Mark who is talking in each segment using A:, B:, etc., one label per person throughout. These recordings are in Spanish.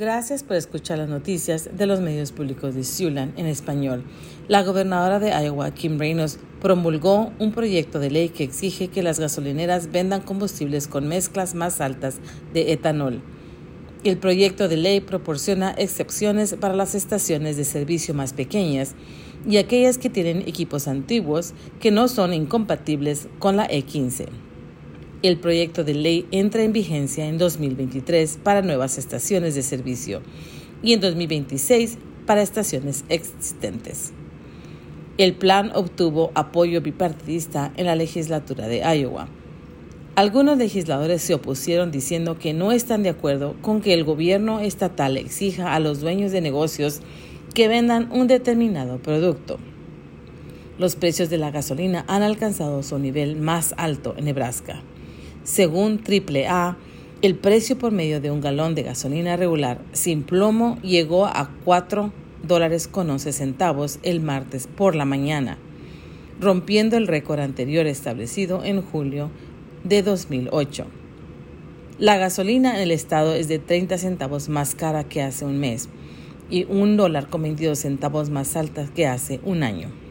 A: Gracias por escuchar las noticias de los medios públicos de Siouxland en español. La gobernadora de Iowa, Kim Reynolds, promulgó un proyecto de ley que exige que las gasolineras vendan combustibles con mezclas más altas de etanol. El proyecto de ley proporciona excepciones para las estaciones de servicio más pequeñas y aquellas que tienen equipos antiguos que no son incompatibles con la E15. El proyecto de ley entra en vigencia en 2023 para nuevas estaciones de servicio y en 2026 para estaciones existentes. El plan obtuvo apoyo bipartidista en la legislatura de Iowa. Algunos legisladores se opusieron diciendo que no están de acuerdo con que el gobierno estatal exija a los dueños de negocios que vendan un determinado producto. Los precios de la gasolina han alcanzado su nivel más alto en Nebraska. Según AAA, el precio por medio de un galón de gasolina regular sin plomo llegó a 4 dólares con 11 centavos el martes por la mañana, rompiendo el récord anterior establecido en julio de 2008. La gasolina en el estado es de 30 centavos más cara que hace un mes y un dólar con 22 centavos más alta que hace un año.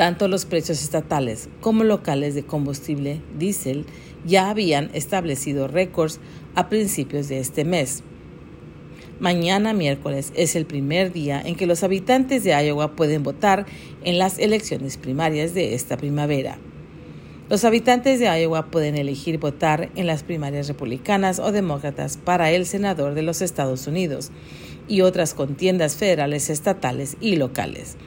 A: Tanto los precios estatales como locales de combustible diésel ya habían establecido récords a principios de este mes. Mañana miércoles es el primer día en que los habitantes de Iowa pueden votar en las elecciones primarias de esta primavera. Los habitantes de Iowa pueden elegir votar en las primarias republicanas o demócratas para el senador de los Estados Unidos y otras contiendas federales, estatales y locales.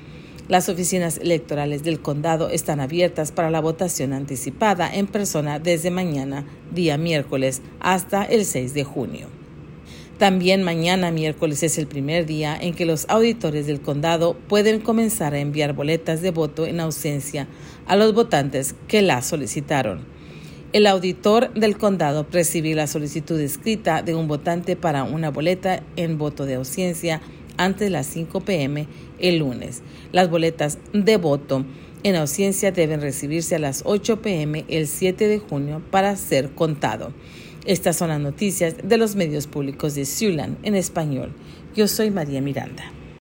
A: Las oficinas electorales del condado están abiertas para la votación anticipada en persona desde mañana, día miércoles, hasta el 6 de junio. También mañana miércoles es el primer día en que los auditores del condado pueden comenzar a enviar boletas de voto en ausencia a los votantes que las solicitaron. El auditor del condado recibe la solicitud escrita de un votante para una boleta en voto de ausencia antes de las 5 pm el lunes. Las boletas de voto en ausencia deben recibirse a las 8 pm el 7 de junio para ser contado. Estas son las noticias de los medios públicos de Siouxland en español. Yo soy María Miranda.